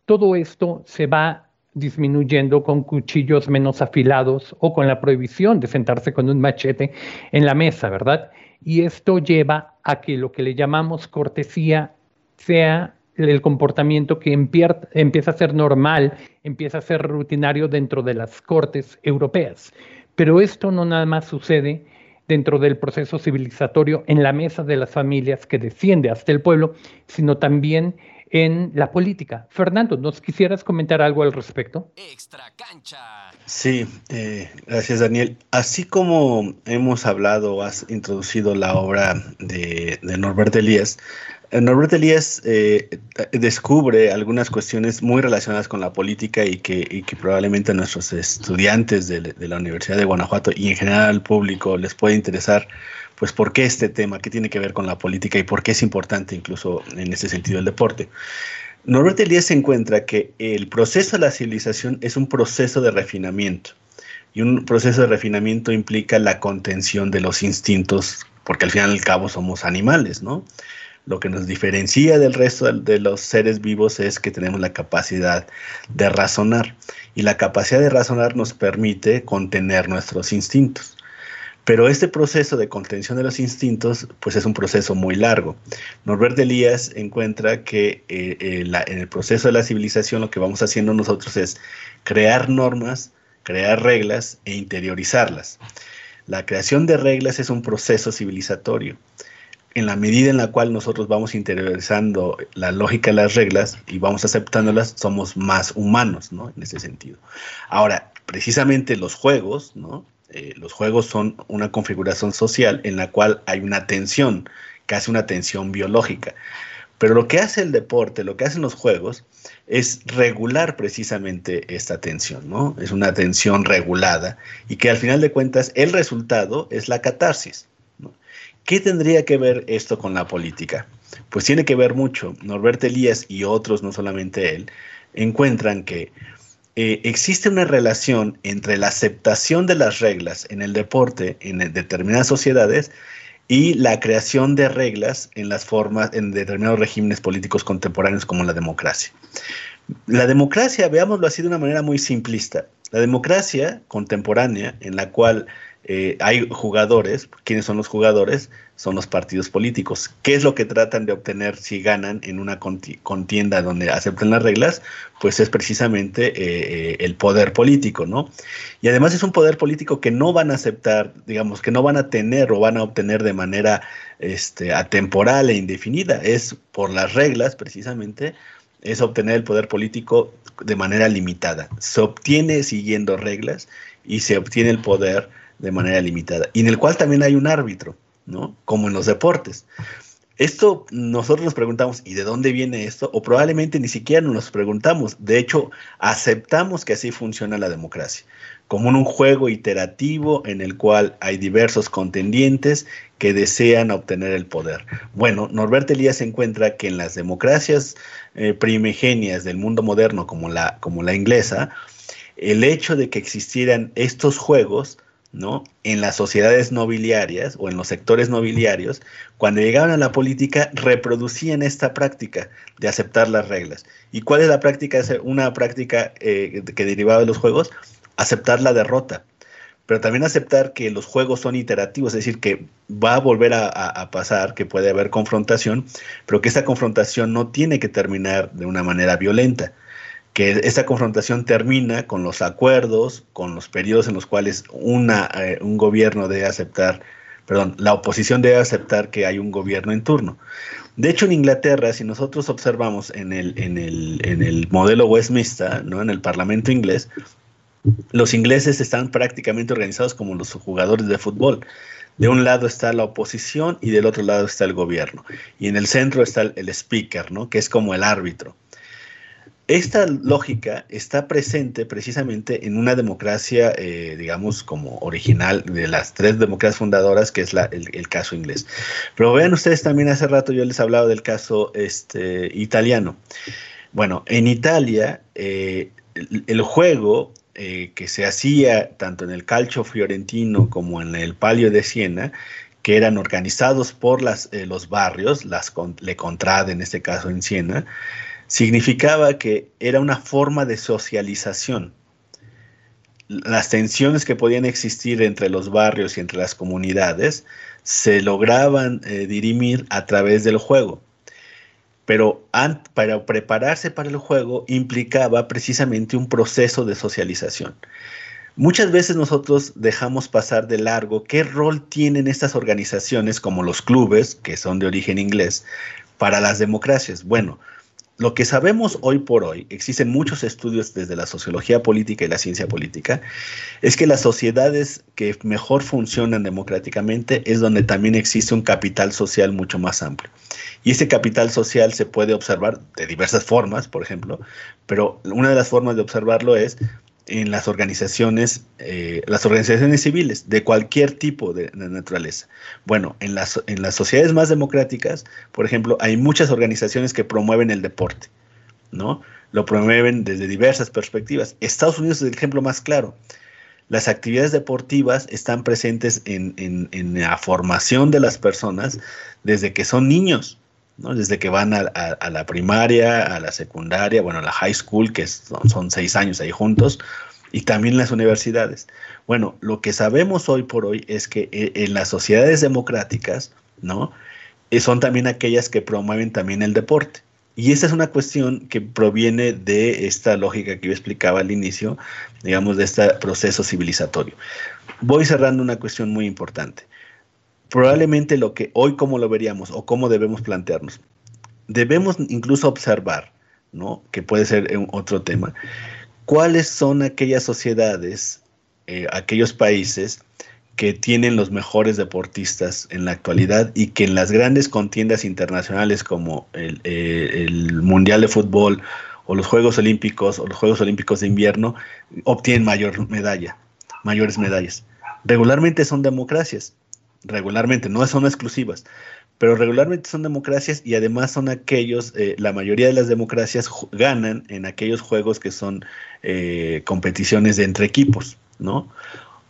Todo esto se va disminuyendo con cuchillos menos afilados o con la prohibición de sentarse con un machete en la mesa, ¿verdad? Y esto lleva a que lo que le llamamos cortesía sea el comportamiento que empieza a ser normal, empieza a ser rutinario dentro de las cortes europeas. Pero esto no nada más sucede dentro del proceso civilizatorio en la mesa de las familias que desciende hasta el pueblo, sino también en la política. Fernando, ¿nos quisieras comentar algo al respecto? Extra cancha. Sí, eh, gracias Daniel. Así como hemos hablado, has introducido la obra de, de Norbert Elias, Norbert Elias eh, descubre algunas cuestiones muy relacionadas con la política y que, probablemente a nuestros estudiantes de, la Universidad de Guanajuato y en general al público les puede interesar, pues por qué este tema, qué tiene que ver con la política y por qué es importante incluso en ese sentido el deporte. Norbert Elias encuentra que el proceso de la civilización es un proceso de refinamiento y un proceso de refinamiento implica la contención de los instintos, porque al fin y al cabo somos animales, ¿no? Lo que nos diferencia del resto de los seres vivos es que tenemos la capacidad de razonar y la capacidad de razonar nos permite contener nuestros instintos. Pero este proceso de contención de los instintos, pues es un proceso muy largo. Norbert Elías encuentra que eh, eh, en el proceso de la civilización lo que vamos haciendo nosotros es crear normas, crear reglas e interiorizarlas. La creación de reglas es un proceso civilizatorio en la medida en la cual nosotros vamos interiorizando la lógica de las reglas y vamos aceptándolas, somos más humanos, ¿no? En ese sentido. Ahora, precisamente los juegos, ¿no? Eh, los juegos son una configuración social en la cual hay una tensión, casi una tensión biológica. Pero lo que hace el deporte, lo que hacen los juegos, es regular precisamente esta tensión, ¿no? Es una tensión regulada y que al final de cuentas el resultado es la catarsis. ¿Qué tendría que ver esto con la política? Pues tiene que ver mucho. Norbert Elías y otros, no solamente él, encuentran que eh, existe una relación entre la aceptación de las reglas en el deporte en determinadas sociedades y la creación de reglas en las formas en determinados regímenes políticos contemporáneos como la democracia. La democracia, veámoslo así de una manera muy simplista. La democracia contemporánea, en la cual eh, hay jugadores, ¿quiénes son los jugadores? Son los partidos políticos. ¿Qué es lo que tratan de obtener si ganan en una contienda donde aceptan las reglas? Pues es precisamente eh, eh, el poder político, ¿no? Y además es un poder político que no van a aceptar, digamos, que no van a tener o van a obtener de manera este, atemporal e indefinida. Es por las reglas, precisamente, es obtener el poder político de manera limitada. Se obtiene siguiendo reglas y se obtiene el poder de manera limitada, y en el cual también hay un árbitro, ¿no? Como en los deportes. Esto nosotros nos preguntamos, ¿y de dónde viene esto? O probablemente ni siquiera nos preguntamos. De hecho, aceptamos que así funciona la democracia, como en un juego iterativo en el cual hay diversos contendientes que desean obtener el poder. Bueno, Norbert Elías encuentra que en las democracias eh, primigenias del mundo moderno, como la, como la inglesa, el hecho de que existieran estos juegos ¿no? En las sociedades nobiliarias o en los sectores nobiliarios, cuando llegaban a la política, reproducían esta práctica de aceptar las reglas. ¿Y cuál es la práctica? Una práctica eh, que derivaba de los juegos, aceptar la derrota. Pero también aceptar que los juegos son iterativos, es decir, que va a volver a pasar, que puede haber confrontación, pero que esta confrontación no tiene que terminar de una manera violenta que esta confrontación termina con los acuerdos, con los periodos en los cuales una, eh, un gobierno debe aceptar perdón, la oposición debe aceptar que hay un gobierno en turno. De hecho, en Inglaterra, si nosotros observamos en el, en el, en el modelo Westminster, ¿no? en el Parlamento inglés, los ingleses están prácticamente organizados como los jugadores de fútbol. De un lado está la oposición y del otro lado está el gobierno. Y en el centro está el, el speaker, ¿no? que es como el árbitro. Esta lógica está presente precisamente en una democracia, eh, digamos, como original de las tres democracias fundadoras, que es el, caso inglés. Pero vean ustedes también hace rato yo les hablaba del caso este, italiano. Bueno, en Italia eh, el, juego eh, que se hacía tanto en el calcio fiorentino como en el palio de Siena, que eran organizados por las, los barrios, las Le Contrade en este caso en Siena, significaba que era una forma de socialización. Las tensiones que podían existir entre los barrios y entre las comunidades se lograban eh, dirimir a través del juego. Pero para prepararse para el juego implicaba precisamente un proceso de socialización. Muchas veces nosotros dejamos pasar de largo qué rol tienen estas organizaciones como los clubes, que son de origen inglés, para las democracias. Bueno, lo que sabemos hoy por hoy, existen muchos estudios desde la sociología política y la ciencia política, es que las sociedades que mejor funcionan democráticamente es donde también existe un capital social mucho más amplio. Y ese capital social se puede observar de diversas formas, por ejemplo, pero una de las formas de observarlo es en las organizaciones, eh, las organizaciones civiles de cualquier tipo de, naturaleza. Bueno, en las, en las sociedades más democráticas, por ejemplo, hay muchas organizaciones que promueven el deporte, ¿no? Lo promueven desde diversas perspectivas. Estados Unidos es el ejemplo más claro. Las actividades deportivas están presentes en, en la formación de las personas desde que son niños. Desde que van a, la primaria, a la secundaria, bueno, a la high school, que son, seis años ahí juntos, y también las universidades. Bueno, lo que sabemos hoy por hoy es que eh, en las sociedades democráticas, ¿no? Eh, son también aquellas que promueven también el deporte. Y esa es una cuestión que proviene de esta lógica que yo explicaba al inicio, digamos, de este proceso civilizatorio. Voy cerrando una cuestión muy importante probablemente lo que hoy como lo veríamos o cómo debemos plantearnos. Debemos incluso observar, ¿no? Que puede ser otro tema. ¿Cuáles son aquellas sociedades, eh, aquellos países que tienen los mejores deportistas en la actualidad y que en las grandes contiendas internacionales como el, eh, el Mundial de Fútbol o los Juegos Olímpicos o los Juegos Olímpicos de Invierno obtienen mayor medalla, mayores medallas? Regularmente son democracias regularmente, no son exclusivas, pero regularmente son democracias y además son aquellos, eh, la mayoría de las democracias ganan en aquellos juegos que son eh, competiciones de entre equipos, ¿no?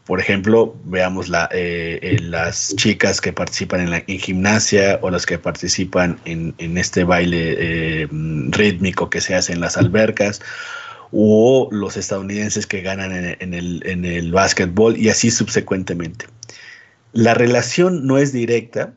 Por ejemplo, veamos eh, las chicas que participan en, la, gimnasia o las que participan en, este baile rítmico que se hace en las albercas o los estadounidenses que ganan en, el, en el básquetbol y así subsecuentemente. La relación no es directa,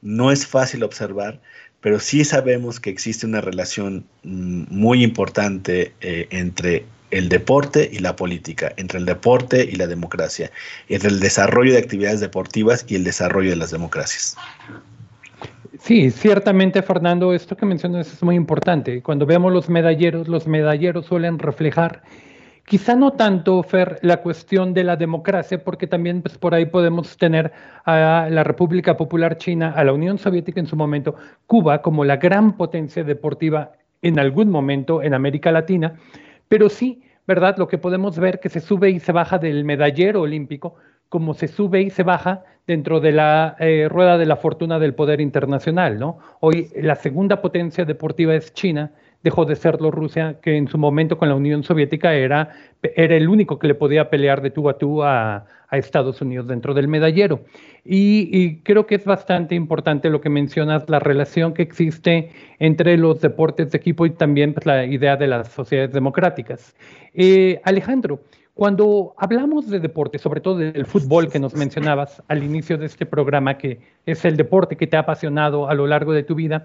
no es fácil observar, pero sí sabemos que existe una relación mm, muy importante eh, entre el deporte y la política, entre el deporte y la democracia, entre el desarrollo de actividades deportivas y el desarrollo de las democracias. Sí, ciertamente, Fernando, esto que mencionas es muy importante. Cuando vemos los medalleros, los medalleros suelen reflejar Quizá no tanto, Fer, la cuestión de la democracia, porque también pues, por ahí podemos tener a la República Popular China, a la Unión Soviética en su momento, Cuba como la gran potencia deportiva en algún momento en América Latina, pero sí, ¿verdad? Lo que podemos ver que se sube y se baja del medallero olímpico, como se sube y se baja dentro de la eh, rueda de la fortuna del poder internacional, ¿no? Hoy la segunda potencia deportiva es China, dejó de serlo Rusia, que en su momento con la Unión Soviética era, era el único que le podía pelear de tú a tú a, Estados Unidos dentro del medallero. Y, creo que es bastante importante lo que mencionas, la relación que existe entre los deportes de equipo y también pues, la idea de las sociedades democráticas. Eh, Alejandro, cuando hablamos de deporte, sobre todo del fútbol que nos mencionabas al inicio de este programa, que es el deporte que te ha apasionado a lo largo de tu vida,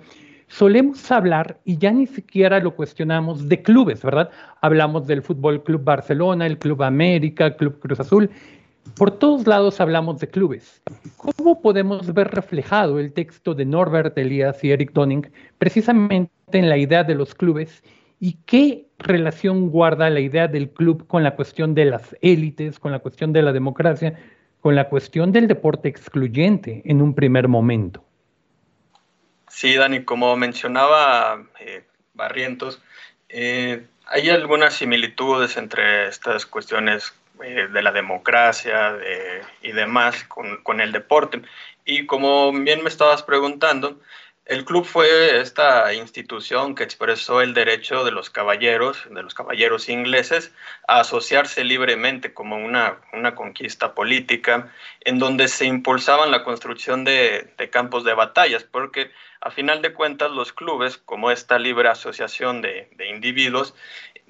solemos hablar, y ya ni siquiera lo cuestionamos, de clubes, ¿verdad? Hablamos del Fútbol Club Barcelona, el Club América, Club Cruz Azul, Por todos lados hablamos de clubes. ¿Cómo podemos ver reflejado el texto de Norbert Elias y Eric Donning precisamente en la idea de los clubes y qué relación guarda la idea del club con la cuestión de las élites, con la cuestión de la democracia, con la cuestión del deporte excluyente en un primer momento? Sí, Dani, como mencionaba eh, Barrientos, eh, hay algunas similitudes entre estas cuestiones eh, de la democracia y demás con, el deporte. Y como bien me estabas preguntando, el club fue esta institución que expresó el derecho de los caballeros, de los caballeros ingleses, a asociarse libremente como una, una conquista política, en donde se impulsaban la construcción de, de campos de batallas, porque a final de cuentas los clubes, como esta libre asociación de, de individuos,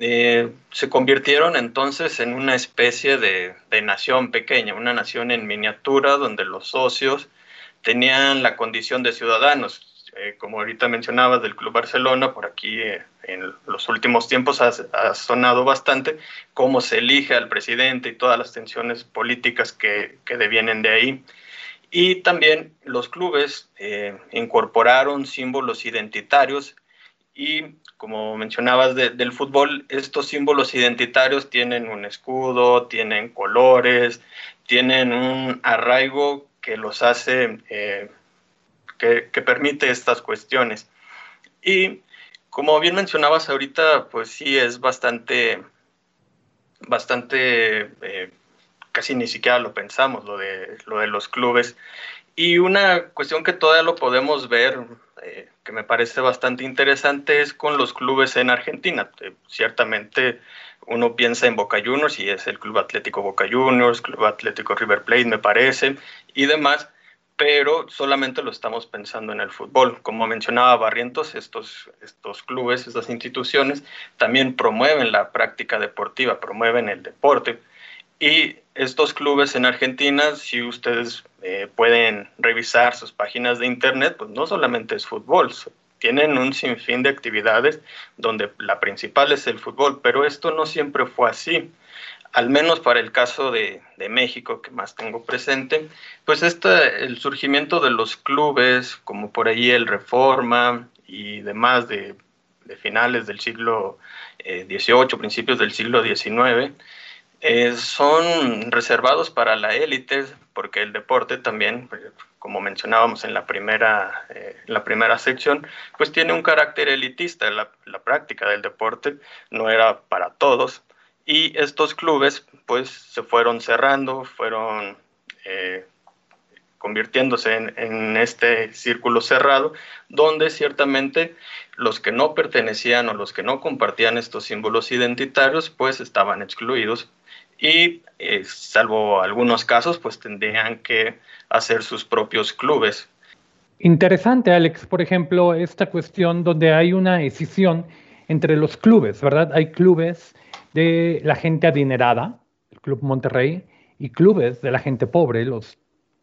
eh, se convirtieron entonces en una especie de, nación pequeña, una nación en miniatura donde los socios tenían la condición de ciudadanos. Eh, como ahorita mencionabas del Club Barcelona, por aquí eh, en los últimos tiempos ha, sonado bastante cómo se elige al presidente y todas las tensiones políticas que, que devienen de ahí. Y también los clubes incorporaron símbolos identitarios y como mencionabas del fútbol, estos símbolos identitarios tienen un escudo, tienen colores, tienen un arraigo que los hace, eh, que, permite estas cuestiones. Y como bien mencionabas ahorita, pues sí es bastante, bastante, eh, casi ni siquiera lo pensamos, lo de, lo de los clubes. Y una cuestión que todavía lo podemos ver eh, que me parece bastante interesante es con los clubes en Argentina. Eh, ciertamente uno piensa en Boca Juniors y es el Club Atlético Boca Juniors, Club Atlético River Plate me parece y demás, pero solamente lo estamos pensando en el fútbol. Como mencionaba Barrientos, estos, estos clubes, estas instituciones también promueven la práctica deportiva, promueven el deporte y estos clubes en Argentina, si ustedes eh, pueden revisar sus páginas de internet, pues no solamente es fútbol, tienen un sinfín de actividades donde la principal es el fútbol, pero esto no siempre fue así. Al menos para el caso de, México, que más tengo presente, pues este, el surgimiento de los clubes, como por ahí el Reforma y demás de, finales del siglo XVIII, eh, principios del siglo XIX, eh, son reservados para la élite, porque el deporte también, como mencionábamos en la primera, eh, la primera sección, pues tiene un carácter elitista. La, práctica del deporte no era para todos. Y estos clubes, pues, se fueron cerrando, fueron eh, convirtiéndose en, este círculo cerrado, donde ciertamente los que no pertenecían o los que no compartían estos símbolos identitarios, pues estaban excluidos y eh, salvo algunos casos, pues tendrían que hacer sus propios clubes. Interesante, Alex, por ejemplo, esta cuestión donde hay una escisión entre los clubes, ¿verdad? Hay clubes de la gente adinerada, el Club Monterrey, y clubes de la gente pobre, los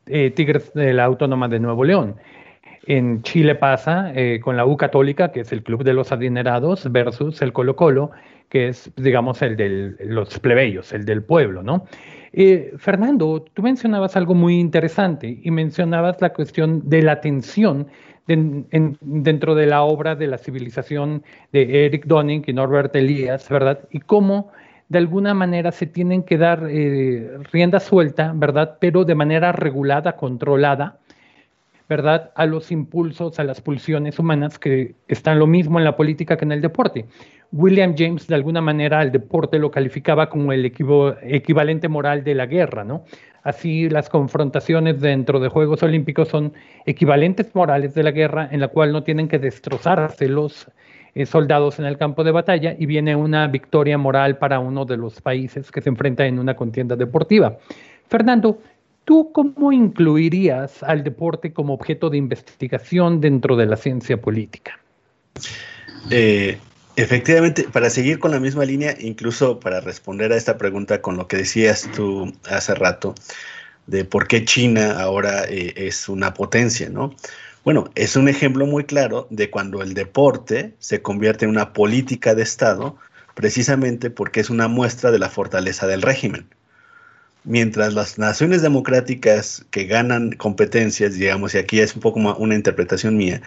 eh, Tigres de la Autónoma de Nuevo León. En Chile pasa eh, con la U Católica, que es el club de los adinerados, versus el Colo Colo, que es, digamos, el de los plebeyos, el del pueblo, ¿no? Eh, Fernando, tú mencionabas algo muy interesante y mencionabas la cuestión de la tensión dentro de la obra de la civilización de Eric Donning y Norbert Elias, ¿verdad? Y cómo de alguna manera se tienen que dar eh, rienda suelta, ¿verdad? Pero de manera regulada, controlada, ¿verdad? A los impulsos, a las pulsiones humanas que están lo mismo en la política que en el deporte. William James de alguna manera al deporte lo calificaba como el equivalente moral de la guerra, ¿no? Así las confrontaciones dentro de Juegos Olímpicos son equivalentes morales de la guerra en la cual no tienen que destrozarse los eh, soldados en el campo de batalla y viene una victoria moral para uno de los países que se enfrenta en una contienda deportiva. Fernando, ¿tú cómo incluirías al deporte como objeto de investigación dentro de la ciencia política? Eh, Efectivamente, para seguir con la misma línea, incluso para responder a esta pregunta con lo que decías tú hace rato, de por qué China ahora eh, es una potencia, ¿no? Bueno, es un ejemplo muy claro de cuando el deporte se convierte en una política de Estado, precisamente porque es una muestra de la fortaleza del régimen. mientras las naciones democráticas que ganan competencias, digamos, y aquí es un poco una interpretación mía,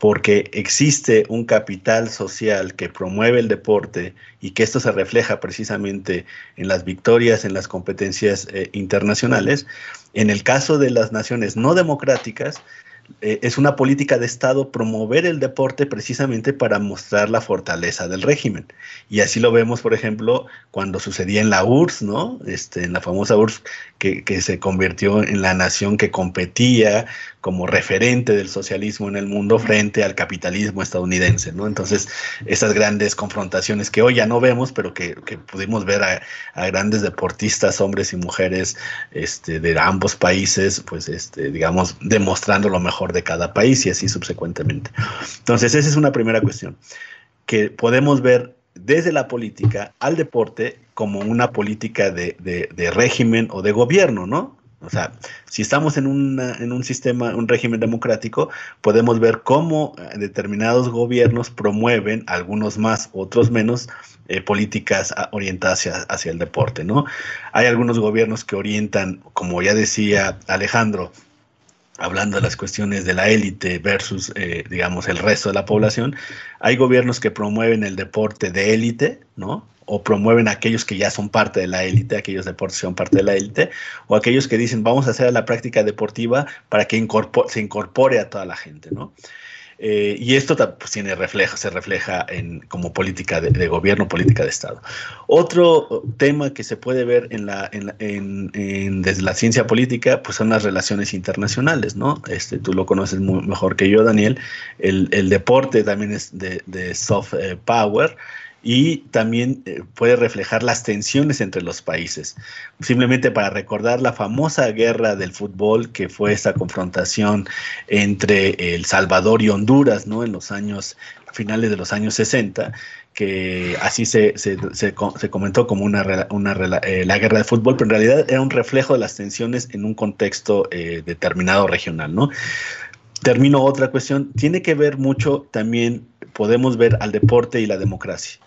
porque existe un capital social que promueve el deporte y que esto se refleja precisamente en las victorias, en las competencias eh, internacionales. En el caso de las naciones no democráticas, eh, es una política de Estado promover el deporte precisamente para mostrar la fortaleza del régimen. Y así lo vemos, por ejemplo, cuando sucedía en la URSS, ¿no? Este, en la famosa URSS, que, se convirtió en la nación que competía como referente del socialismo en el mundo frente al capitalismo estadounidense, ¿no? Entonces, esas grandes confrontaciones que hoy ya no vemos, pero que, pudimos ver a, grandes deportistas, hombres y mujeres este, de ambos países, pues, este, digamos, demostrando lo mejor de cada país y así subsecuentemente. Entonces, esa es una primera cuestión, que podemos ver desde la política al deporte como una política de, de régimen o de gobierno, ¿no? O sea, si estamos en, en un sistema, un régimen democrático, podemos ver cómo eh, determinados gobiernos promueven, algunos más, otros menos, eh, políticas ah, orientadas hacia, el deporte, ¿no? Hay algunos gobiernos que orientan, como ya decía Alejandro, hablando de las cuestiones de la élite versus, eh, digamos, el resto de la población, hay gobiernos que promueven el deporte de élite, ¿no? o promueven a aquellos que ya son parte de la élite, aquellos deportes que son parte de la élite, o aquellos que dicen vamos a hacer la práctica deportiva para que se incorpore a toda la gente, ¿no? Eh, y esto pues, tiene reflejo, se refleja en, como política de, gobierno, política de Estado. Otro tema que se puede ver en la, en, desde la ciencia política pues son las relaciones internacionales, ¿no? Este, tú lo conoces mejor que yo, Daniel. El, deporte también es de, de soft eh, power y también eh, puede reflejar las tensiones entre los países. Simplemente para recordar la famosa guerra del fútbol que fue esta confrontación entre El Salvador y Honduras, ¿no? En los años finales de los años 60, que así se, se, se, comentó como una, una eh, la guerra de fútbol, pero en realidad era un reflejo de las tensiones en un contexto eh, determinado regional, ¿no? Termino otra cuestión, tiene que ver mucho también, podemos ver al deporte y la democracia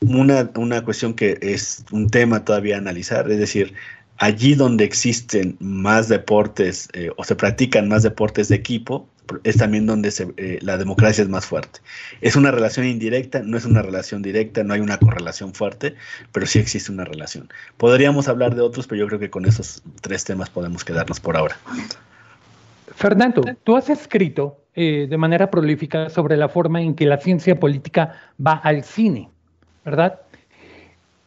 una, una cuestión que es un tema todavía a analizar, es decir, allí donde existen más deportes eh, o se practican más deportes de equipo, es también donde se, eh, la democracia es más fuerte. Es una relación indirecta, no es una relación directa, no hay una correlación fuerte, pero sí existe una relación. Podríamos hablar de otros, pero yo creo que con esos tres temas podemos quedarnos por ahora. Fernando, tú has escrito eh, de manera prolífica sobre la forma en que la ciencia política va al cine. ¿Verdad?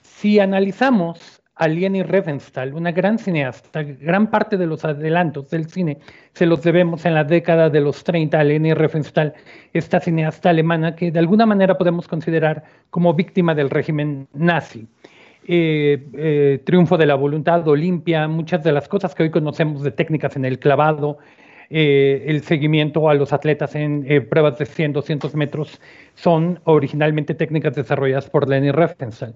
Si analizamos a Leni Riefenstahl, una gran cineasta, gran parte de los adelantos del cine se los debemos en la década de los 30 a Leni Riefenstahl, esta cineasta alemana que de alguna manera podemos considerar como víctima del régimen nazi. Eh, eh, triunfo de la voluntad, Olimpia, muchas de las cosas que hoy conocemos de técnicas en el clavado, eh, el seguimiento a los atletas en eh, pruebas de 100, 200 metros son originalmente técnicas desarrolladas por Lenny Riefenstahl.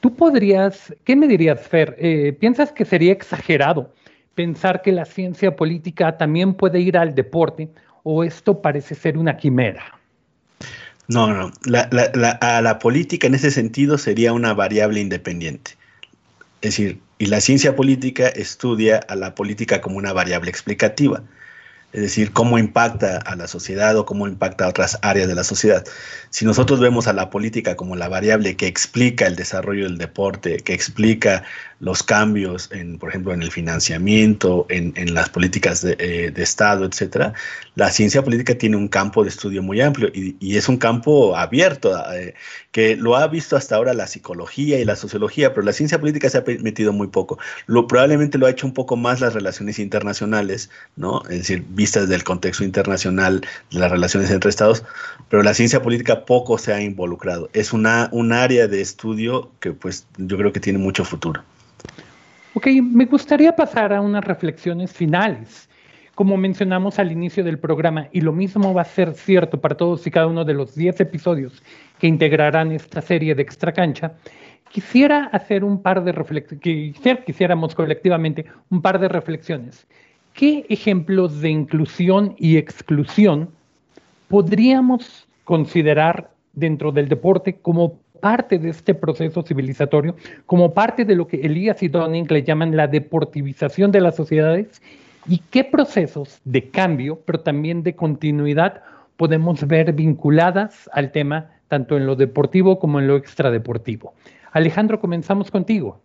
Tú podrías, ¿qué me dirías, Fer? Eh, ¿Piensas que sería exagerado pensar que la ciencia política también puede ir al deporte o esto parece ser una quimera? No, no, a la política en ese sentido sería una variable independiente. Es decir, y la ciencia política estudia a la política como una variable explicativa es decir, cómo impacta a la sociedad o cómo impacta a otras áreas de la sociedad. Si nosotros vemos a la política como la variable que explica el desarrollo del deporte, que explica los cambios, en, por ejemplo, en el financiamiento, en, las políticas eh, de, Estado, etcétera, la ciencia política tiene un campo de estudio muy amplio y, es un campo abierto eh, que lo ha visto hasta ahora la psicología y la sociología, pero la ciencia política se ha metido muy poco. Probablemente lo ha hecho un poco más las relaciones internacionales. Es decir, vistas del contexto internacional de las relaciones entre Estados, pero la ciencia política poco se ha involucrado. Es una, un área de estudio que pues yo creo que tiene mucho futuro. Ok, me gustaría pasar a unas reflexiones finales. Como mencionamos al inicio del programa, y lo mismo va a ser cierto para todos y cada uno de los 10 episodios que integrarán esta serie de Extra Cancha, quisiera hacer un par de reflexiones, quisiéramos colectivamente un par de reflexiones. ¿Qué ejemplos de inclusión y exclusión podríamos considerar dentro del deporte como parte de este proceso civilizatorio, como parte de lo que Elías y Donning le llaman la deportivización de las sociedades, y qué procesos de cambio, pero también de continuidad podemos ver vinculadas al tema tanto en lo deportivo como en lo extradeportivo. Alejandro, comenzamos contigo.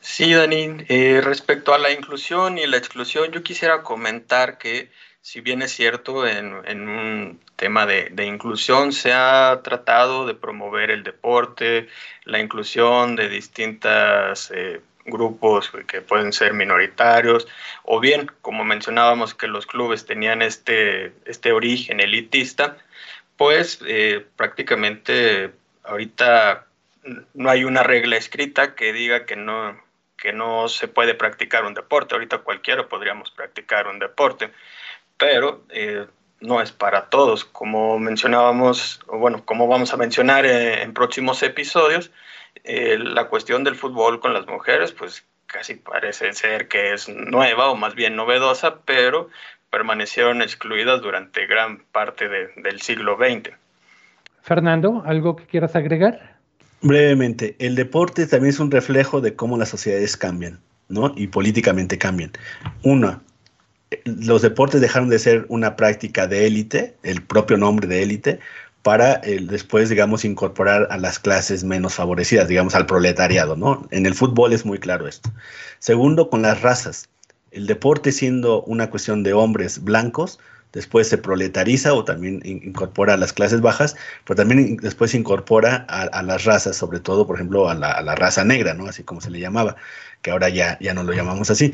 Sí, Dani, eh, respecto a la inclusión y la exclusión, yo quisiera comentar que si bien es cierto, en, un tema de, inclusión se ha tratado de promover el deporte, la inclusión de distintos eh, grupos que pueden ser minoritarios, o bien, como mencionábamos, que los clubes tenían este, este origen elitista, pues eh, prácticamente ahorita no hay una regla escrita que diga que no, que no se puede practicar un deporte. Ahorita cualquiera podríamos practicar un deporte pero eh, no es para todos. Como mencionábamos, o bueno, como vamos a mencionar eh, en, próximos episodios, eh, la cuestión del fútbol con las mujeres, pues casi parece ser que es nueva o más bien novedosa, pero permanecieron excluidas durante gran parte del siglo XX. Fernando, ¿algo que quieras agregar? Brevemente, el deporte también es un reflejo de cómo las sociedades cambian, ¿no? Y políticamente cambian. Una, los deportes dejaron de ser una práctica de élite, el propio nombre de élite, para eh, después, digamos, incorporar a las clases menos favorecidas, digamos, al proletariado, ¿no? En el fútbol es muy claro esto. Segundo, con las razas. El deporte siendo una cuestión de hombres blancos, después se proletariza o también incorpora a las clases bajas, pero también después incorpora a, las razas, sobre todo, por ejemplo, a la, raza negra, ¿no? Así como se le llamaba, que ahora ya, ya no lo llamamos así.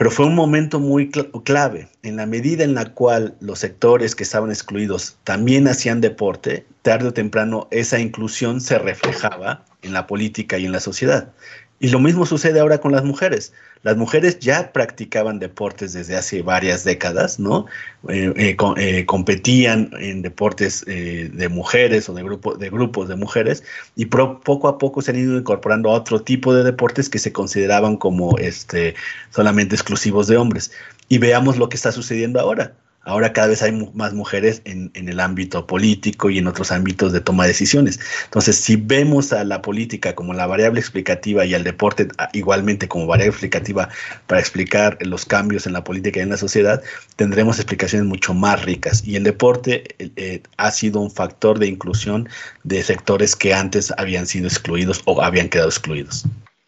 Pero fue un momento muy clave. En la medida en la cual los sectores que estaban excluidos también hacían deporte, tarde o temprano esa inclusión se reflejaba en la política y en la sociedad. Y lo mismo sucede ahora con las mujeres. Las mujeres ya practicaban deportes desde hace varias décadas, ¿no? Eh, eh, eh, competían en deportes de mujeres o de, grupo, de grupos de mujeres y poco a poco se han ido incorporando a otro tipo de deportes que se consideraban como este, solamente exclusivos de hombres. Y veamos lo que está sucediendo ahora. Ahora cada vez hay más mujeres en, el ámbito político y en otros ámbitos de toma de decisiones. Entonces, si vemos a la política como la variable explicativa y al deporte ah, igualmente como variable explicativa para explicar los cambios en la política y en la sociedad, tendremos explicaciones mucho más ricas. Y el deporte eh, ha sido un factor de inclusión de sectores que antes habían sido excluidos o habían quedado excluidos.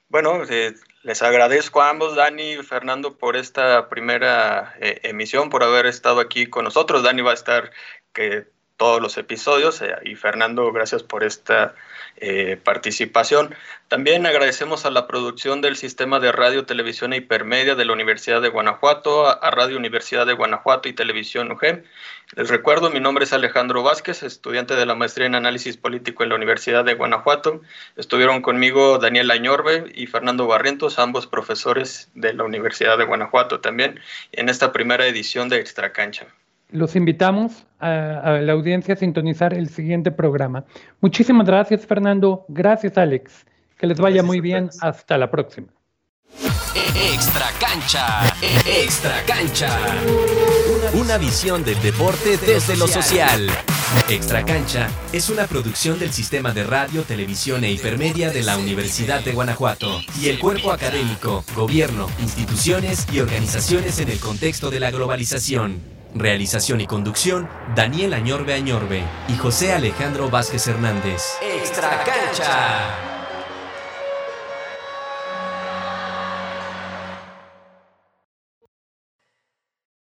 Bueno, eh, les agradezco a ambos, Dani y Fernando, por esta primera eh, emisión, por haber estado aquí con nosotros. Dani va a estar que todos los episodios eh, y Fernando, gracias por esta eh, participación. También agradecemos a la producción del Sistema de Radio, Televisión e Hipermedia de la Universidad de Guanajuato, a, Radio Universidad de Guanajuato y Televisión UGEM. Les recuerdo, mi nombre es Alejandro Vázquez, estudiante de la maestría en Análisis Político en la Universidad de Guanajuato. Estuvieron conmigo Daniel Añorbe y Fernando Barrientos, ambos profesores de la Universidad de Guanajuato también, en esta primera edición de Extra Cancha los invitamos a, la audiencia a sintonizar el siguiente programa. Muchísimas gracias, Fernando. Gracias, Alex. Que les vaya muy bien. Hasta la próxima. Extra cancha, extra cancha. Una visión del deporte desde lo social. Extra Cancha es una producción del Sistema de Radio, Televisión e Hipermedia de la Universidad de Guanajuato y el cuerpo académico, gobierno, instituciones y organizaciones en el contexto de la globalización. Realización y conducción, Daniel Añorbe Añorbe y José Alejandro Vázquez Hernández. Extra Cancha.